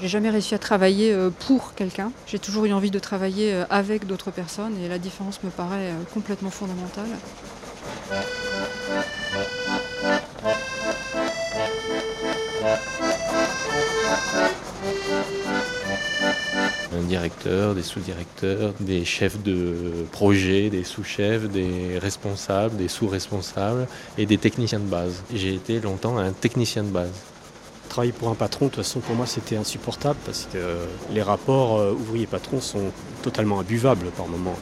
J'ai jamais réussi à travailler euh, pour quelqu'un. J'ai toujours eu envie de travailler euh, avec d'autres personnes et la différence me paraît euh, complètement fondamentale. Un directeur, des sous-directeurs, des chefs de projet, des sous-chefs, des responsables, des sous-responsables et des techniciens de base. J'ai été longtemps un technicien de base. Travailler pour un patron, de toute façon, pour moi, c'était insupportable parce que les rapports euh, ouvriers-patrons sont totalement imbuvables par moments.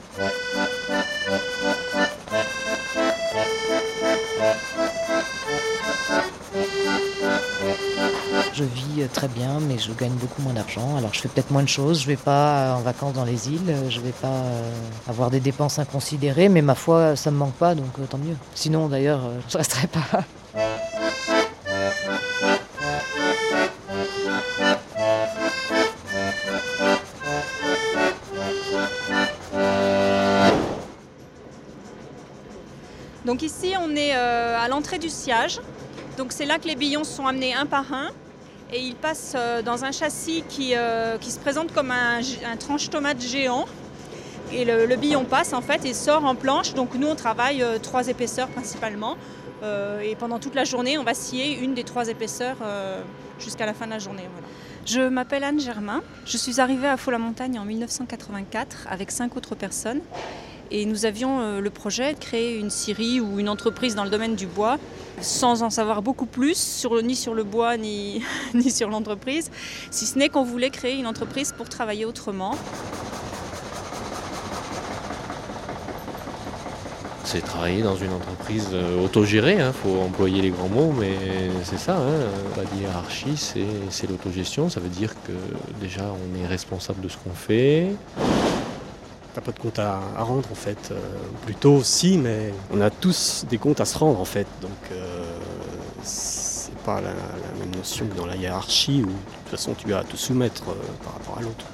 Je vis euh, très bien, mais je gagne beaucoup moins d'argent. Alors je fais peut-être moins de choses. Je vais pas en vacances dans les îles. Je vais pas euh, avoir des dépenses inconsidérées, mais ma foi, ça me manque pas, donc euh, tant mieux. Sinon, d'ailleurs, euh, je resterai pas. Donc ici, on est euh, à l'entrée du siège. Donc c'est là que les billons sont amenés un par un. Et ils passent euh, dans un châssis qui, euh, qui se présente comme un, tranche-tomate géant. Et le, billon passe en fait et sort en planche. Donc nous, on travaille trois épaisseurs principalement. Et pendant toute la journée, on va scier une des trois épaisseurs jusqu'à la fin de la journée. Je m'appelle Anne Germain. Je suis arrivée à Faux-la-Montagne en 1984 avec cinq autres personnes. Et nous avions euh, le projet de créer une scierie ou une entreprise dans le domaine du bois, sans en savoir beaucoup plus, sur, ni sur le bois ni, ni sur l'entreprise, si ce n'est qu'on voulait créer une entreprise pour travailler autrement. C'est travailler dans une entreprise euh, autogérée, il faut employer les grands mots, mais c'est ça, hein, la hiérarchie, c'est c'est l'autogestion, ça veut dire que déjà on est responsable de ce qu'on fait, T'as pas de compte à, à rendre en fait. Euh, plutôt si, mais on a tous des comptes à se rendre en fait. Donc euh, c'est pas la, la même notion que dans la hiérarchie où de toute façon tu as à te soumettre euh, par rapport à l'autre.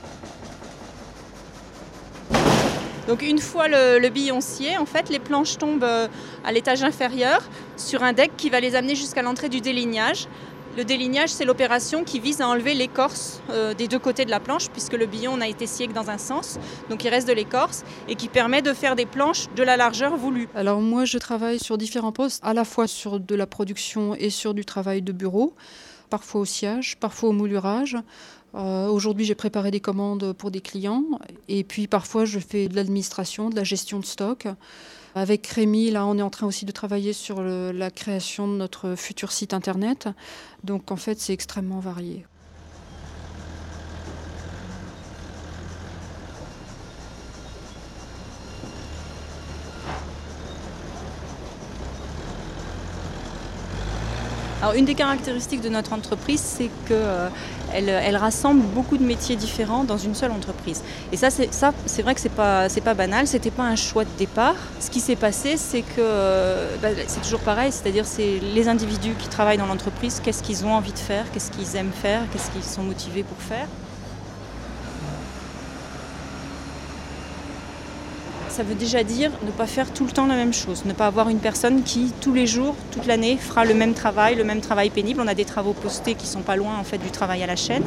Donc une fois le, le billon scié, en fait, les planches tombent euh, à l'étage inférieur sur un deck qui va les amener jusqu'à l'entrée du délignage. Le délignage, c'est l'opération qui vise à enlever l'écorce euh, des deux côtés de la planche, puisque le billon n'a été scié que dans un sens, donc il reste de l'écorce, et qui permet de faire des planches de la largeur voulue. Alors moi, je travaille sur différents postes, à la fois sur de la production et sur du travail de bureau, parfois au sciage, parfois au moulurage. Euh, Aujourd'hui, j'ai préparé des commandes pour des clients et puis parfois je fais de l'administration, de la gestion de stock. Avec Rémi, là, on est en train aussi de travailler sur la création de notre futur site internet. Donc en fait, c'est extrêmement varié. Alors une des caractéristiques de notre entreprise, c'est qu'elle elle rassemble beaucoup de métiers différents dans une seule entreprise. Et ça, c'est vrai que pas c'est pas banal. C'était pas un choix de départ. Ce qui s'est passé, c'est que euh, bah, c'est toujours pareil, c'est-à-dire c'est les individus qui travaillent dans l'entreprise, qu'est-ce qu'ils ont envie de faire, qu'est-ce qu'ils aiment faire, qu'est-ce qu'ils sont motivés pour faire. Ça veut déjà dire ne pas faire tout le temps la même chose, ne pas avoir une personne qui, tous les jours, toute l'année, fera le même travail, le même travail pénible. On a des travaux postés qui sont pas loin en fait du travail à la chaîne.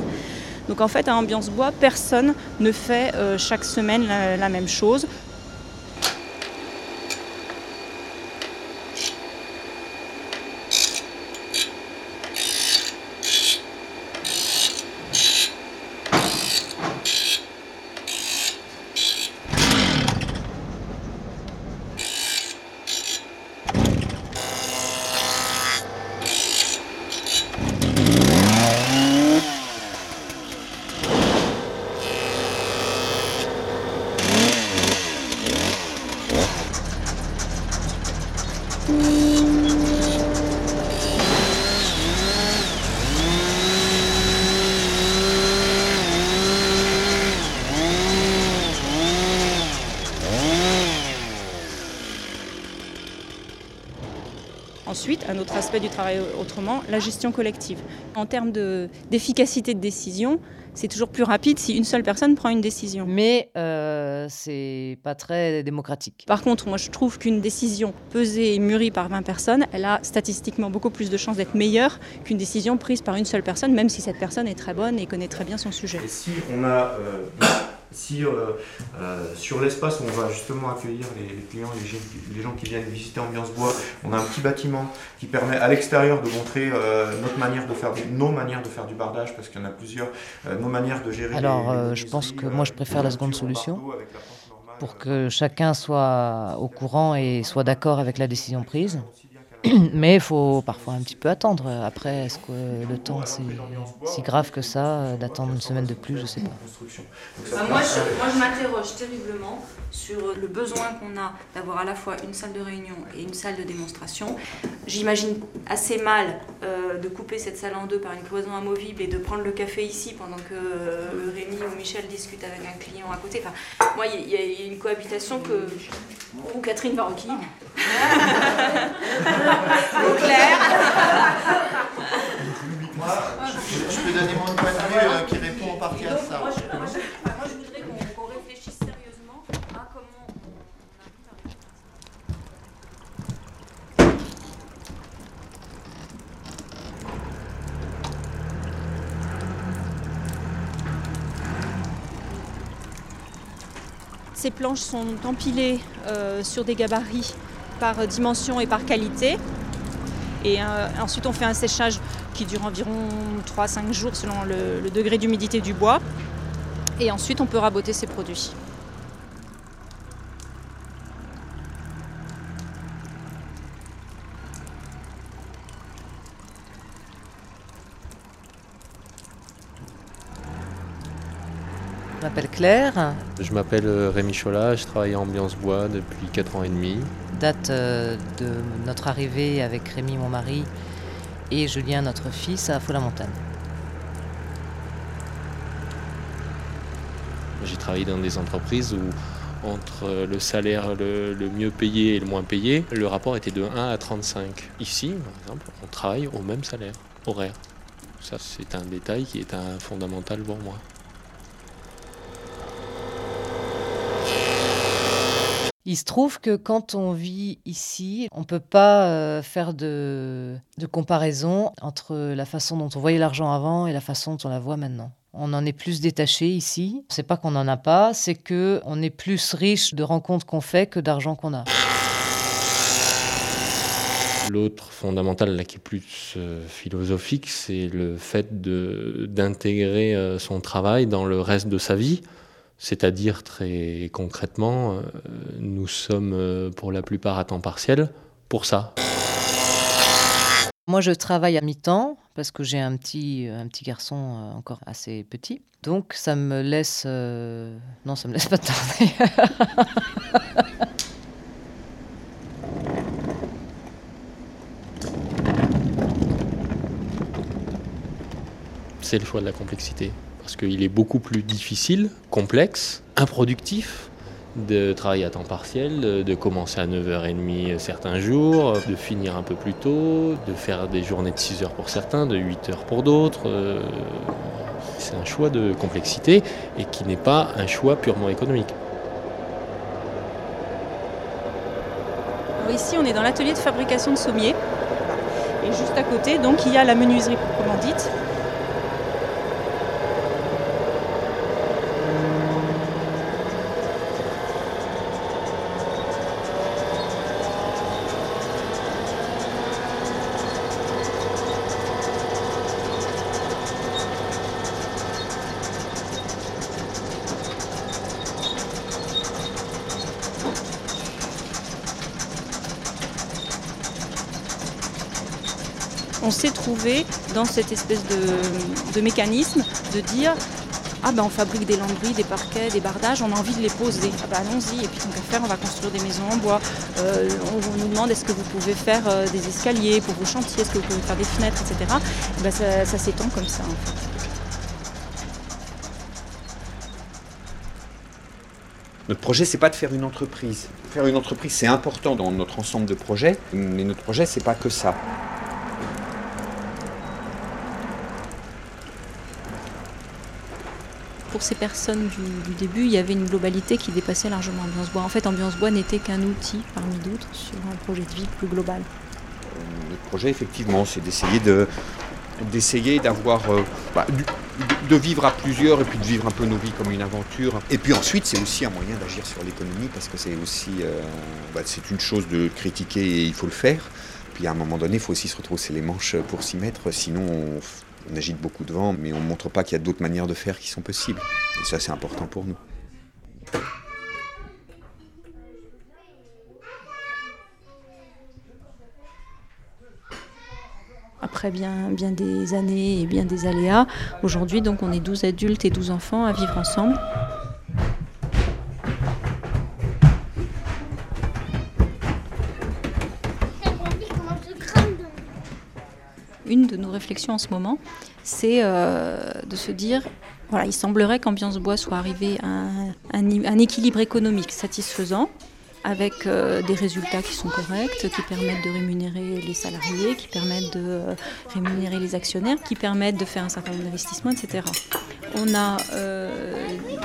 Donc en fait, à Ambiance Bois, personne ne fait euh, chaque semaine la, la même chose. Ensuite, un autre aspect du travail autrement, la gestion collective. En termes d'efficacité de, décision, c'est toujours plus rapide si une seule personne prend une décision. Mais euh, c'est pas très démocratique. Par contre, moi je trouve qu'une décision pesée et mûrie par 20 personnes, elle a statistiquement beaucoup plus de chances d'être meilleure qu'une décision prise par une seule personne, même si cette personne est très bonne et connaît très bien son sujet. Et si on a euh, si euh, euh, sur l'espace où on va justement accueillir les, clients, les, gens qui viennent visiter Ambiance Bois, on a un petit bâtiment qui permet à l'extérieur de montrer euh, notre manière de faire nos manières de faire du bardage, parce qu'il y en a plusieurs, nos manières de gérer. Alors, je pense que moi, je préfère la seconde solution pour que chacun soit au courant et soit d'accord avec la décision prise. Mais il faut parfois un petit peu attendre. Après, est-ce que le temps c'est si grave que ça, d'attendre une semaine de plus, je ne sais pas. Moi, je, moi, je m'interroge terriblement sur le besoin qu'on a d'avoir à la fois une salle de réunion et une salle de démonstration. J'imagine assez mal euh, de couper cette salle en deux par une cloison amovible et de prendre le café ici pendant que euh, Rémi ou Michel discutent avec un client à côté. Enfin, moi, il y, a une cohabitation que... Ou Catherine Varocchi. Au clair. Moi, je, peux donner mon point de vue euh, qui répond en partie à ça. Moi, je, moi, je, voudrais qu'on réfléchisse sérieusement à comment Ces planches sont empilées euh, sur des gabarits par dimension et par qualité. Et euh, ensuite, on fait un séchage qui dure environ 3-5 jours selon le, degré d'humidité du bois. Et ensuite, on peut raboter ces produits. Je m'appelle Claire. Je m'appelle euh, Rémi Chola, je travaille à Ambiance Bois depuis 4 ans et demi. Date euh, de notre arrivée avec Rémi, mon mari, et Julien, notre fils, à Faux-la-Montagne. J'ai travaillé dans des entreprises où entre le salaire le, mieux payé et le moins payé, le rapport était de 1 à 35. Ici, par exemple, on travaille au même salaire horaire. Ça, c'est un détail qui est un fondamental pour moi. Il se trouve que quand on vit ici, on ne peut pas euh, faire de, comparaison entre la façon dont on voyait l'argent avant et la façon dont on la voit maintenant. On en est plus détaché ici. C'est pas qu'on n'en a pas, c'est que on est plus riche de rencontres qu'on fait que d'argent qu'on a. L'autre fondamental, là, qui est plus euh, philosophique, c'est le fait d'intégrer euh, son travail dans le reste de sa vie. C'est-à-dire très concrètement, euh, nous sommes euh, pour la plupart à temps partiel pour ça. Moi, je travaille à mi-temps parce que j'ai un petit, un petit garçon euh, encore assez petit. Donc, ça me laisse... Non, ça me laisse pas de temps C'est le choix de la complexité parce qu'il est beaucoup plus difficile, complexe, improductif de travailler à temps partiel, de commencer à 9h30 certains jours, de finir un peu plus tôt, de faire des journées de 6 heures pour certains, de 8 heures pour d'autres. Euh, c'est un choix de complexité et qui n'est pas un choix purement économique. ici, on est dans l'atelier de fabrication de sommiers. Et juste à côté, donc, il y a la menuiserie proprement dite, on s'est trouvé dans cette espèce de, mécanisme de dire ah ben on fabrique des lambris, des parquets, des bardages, on a envie de les poser. Ah ben allons-y, et puis tant qu'à faire, on va construire des maisons en bois. Euh, on nous demande est-ce que vous pouvez faire euh, des escaliers pour vos chantiers, est-ce que vous pouvez faire des fenêtres, etc. Ben, ça, s'étend comme ça. Notre projet, c'est pas de faire une entreprise. Faire une entreprise, c'est important dans notre ensemble de projets, mais notre projet, c'est pas que ça. Pour ces personnes du, début, il y avait une globalité qui dépassait largement Ambiance Bois. En fait, Ambiance Bois n'était qu'un outil parmi d'autres sur un projet de vie plus global. Notre projet, effectivement, c'est d'essayer de d'essayer d'avoir euh, bah, de, de, vivre à plusieurs et puis de vivre un peu nos vies comme une aventure. Et puis ensuite, c'est aussi un moyen d'agir sur l'économie parce que c'est aussi euh, bah, c'est une chose de critiquer et il faut le faire. Puis à un moment donné, il faut aussi se retrousser les manches pour s'y mettre, sinon on, on agite beaucoup de vent, mais on ne montre pas qu'il y a d'autres manières de faire qui sont possibles. Et ça, c'est important pour nous. Après bien, bien des années et bien des aléas, aujourd'hui, donc, on est 12 adultes et 12 enfants à vivre ensemble. En ce moment, c'est euh, de se dire, voilà, il semblerait qu'Ambiance Bois soit arrivé à un, équilibre économique satisfaisant, avec euh, des résultats qui sont corrects, qui permettent de rémunérer les salariés, qui permettent de euh, rémunérer les actionnaires, qui permettent de faire un certain nombre d'investissements, etc. On a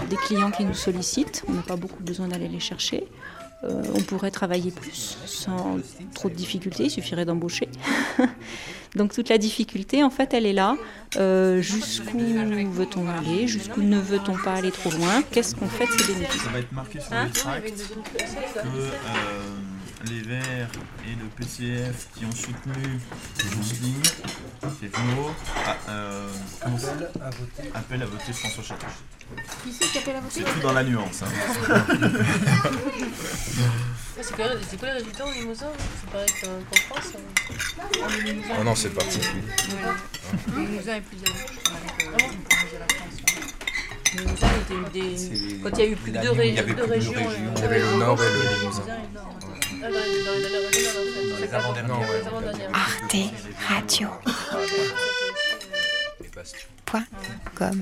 des clients qui nous sollicitent, on n'a pas beaucoup besoin d'aller les chercher. Euh, on pourrait travailler plus sans trop de difficultés, il suffirait d'embaucher. Donc toute la difficulté, en fait, elle est là. Euh, jusqu'où veut-on aller Jusqu'où ne veut-on pas aller trop loin Qu'est-ce qu'on fait de ces bénéfices? Ça va être marqué sur hein? le tract que euh, les Verts et le PCF qui ont soutenu Jocelyne Thévenot euh, appellent à voter François Château. Qui c'est qui appelle à voter C'est tout dans la nuance. Hein. c'est quoi, quoi, les résultats au Limousin C'est pareil qu'en France hein Oh non, c'est. Le Limousin est plus à gauche. Le Limousin était des... Quand il y a eu plus de deux, ré... deux régions. de régions. Il y avait le Nord et le Limousin. Ah, Arte Radio. Point com.